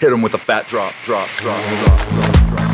Hit him with a fat drop, drop, drop, drop, drop. Drop,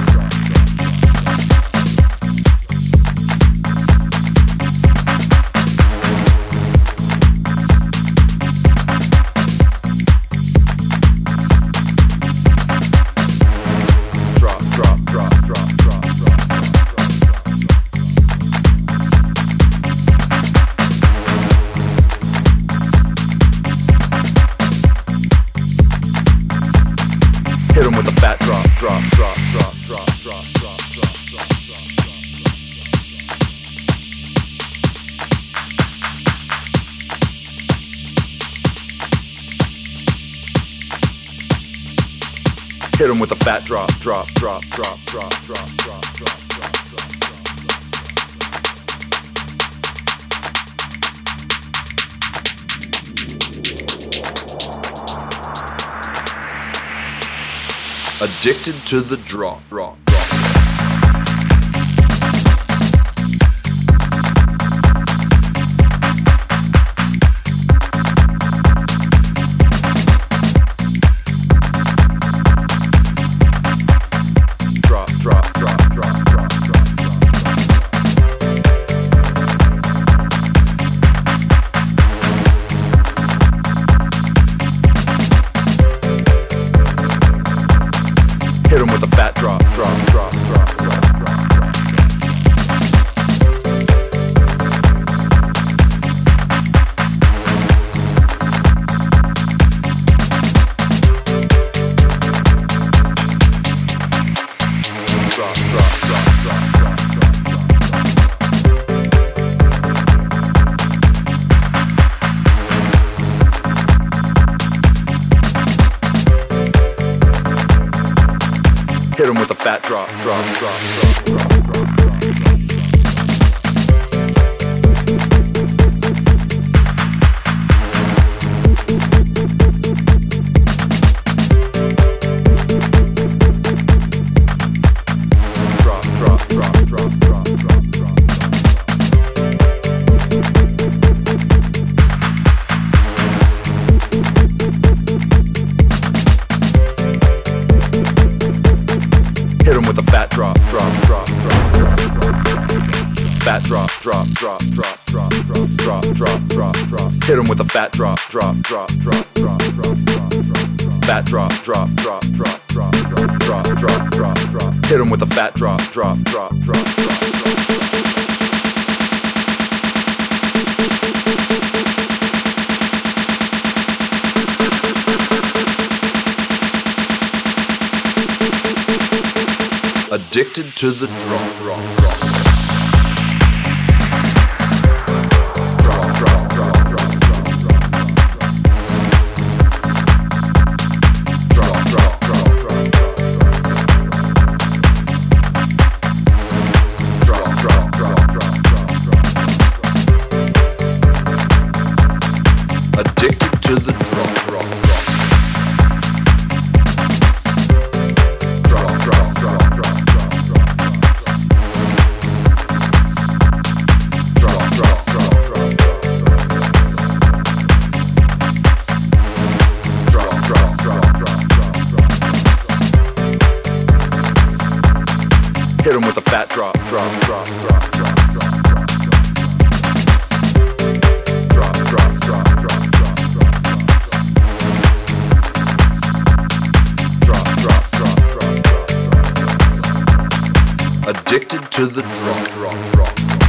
Hit him with a fat drop, drop, drop, drop, drop, drop, drop, drop, drop, drop. Addicted to the drop, drop. Hit him with a fat drop, drop, that drop, drop, drop, drop, drop. drop. Fat drop, drop, drop, drop, drop, drop, drop, drop, drop, drop. Hit him with a fat drop, drop, drop, drop, drop, drop, drop, drop. Fat drop, drop, drop, drop, drop, drop, drop, drop, drop, drop. Hit him with a fat drop, drop, drop, drop, drop, drop. Addicted to the drop, drop, drop. Drop, Addicted to the drop, drop, drop.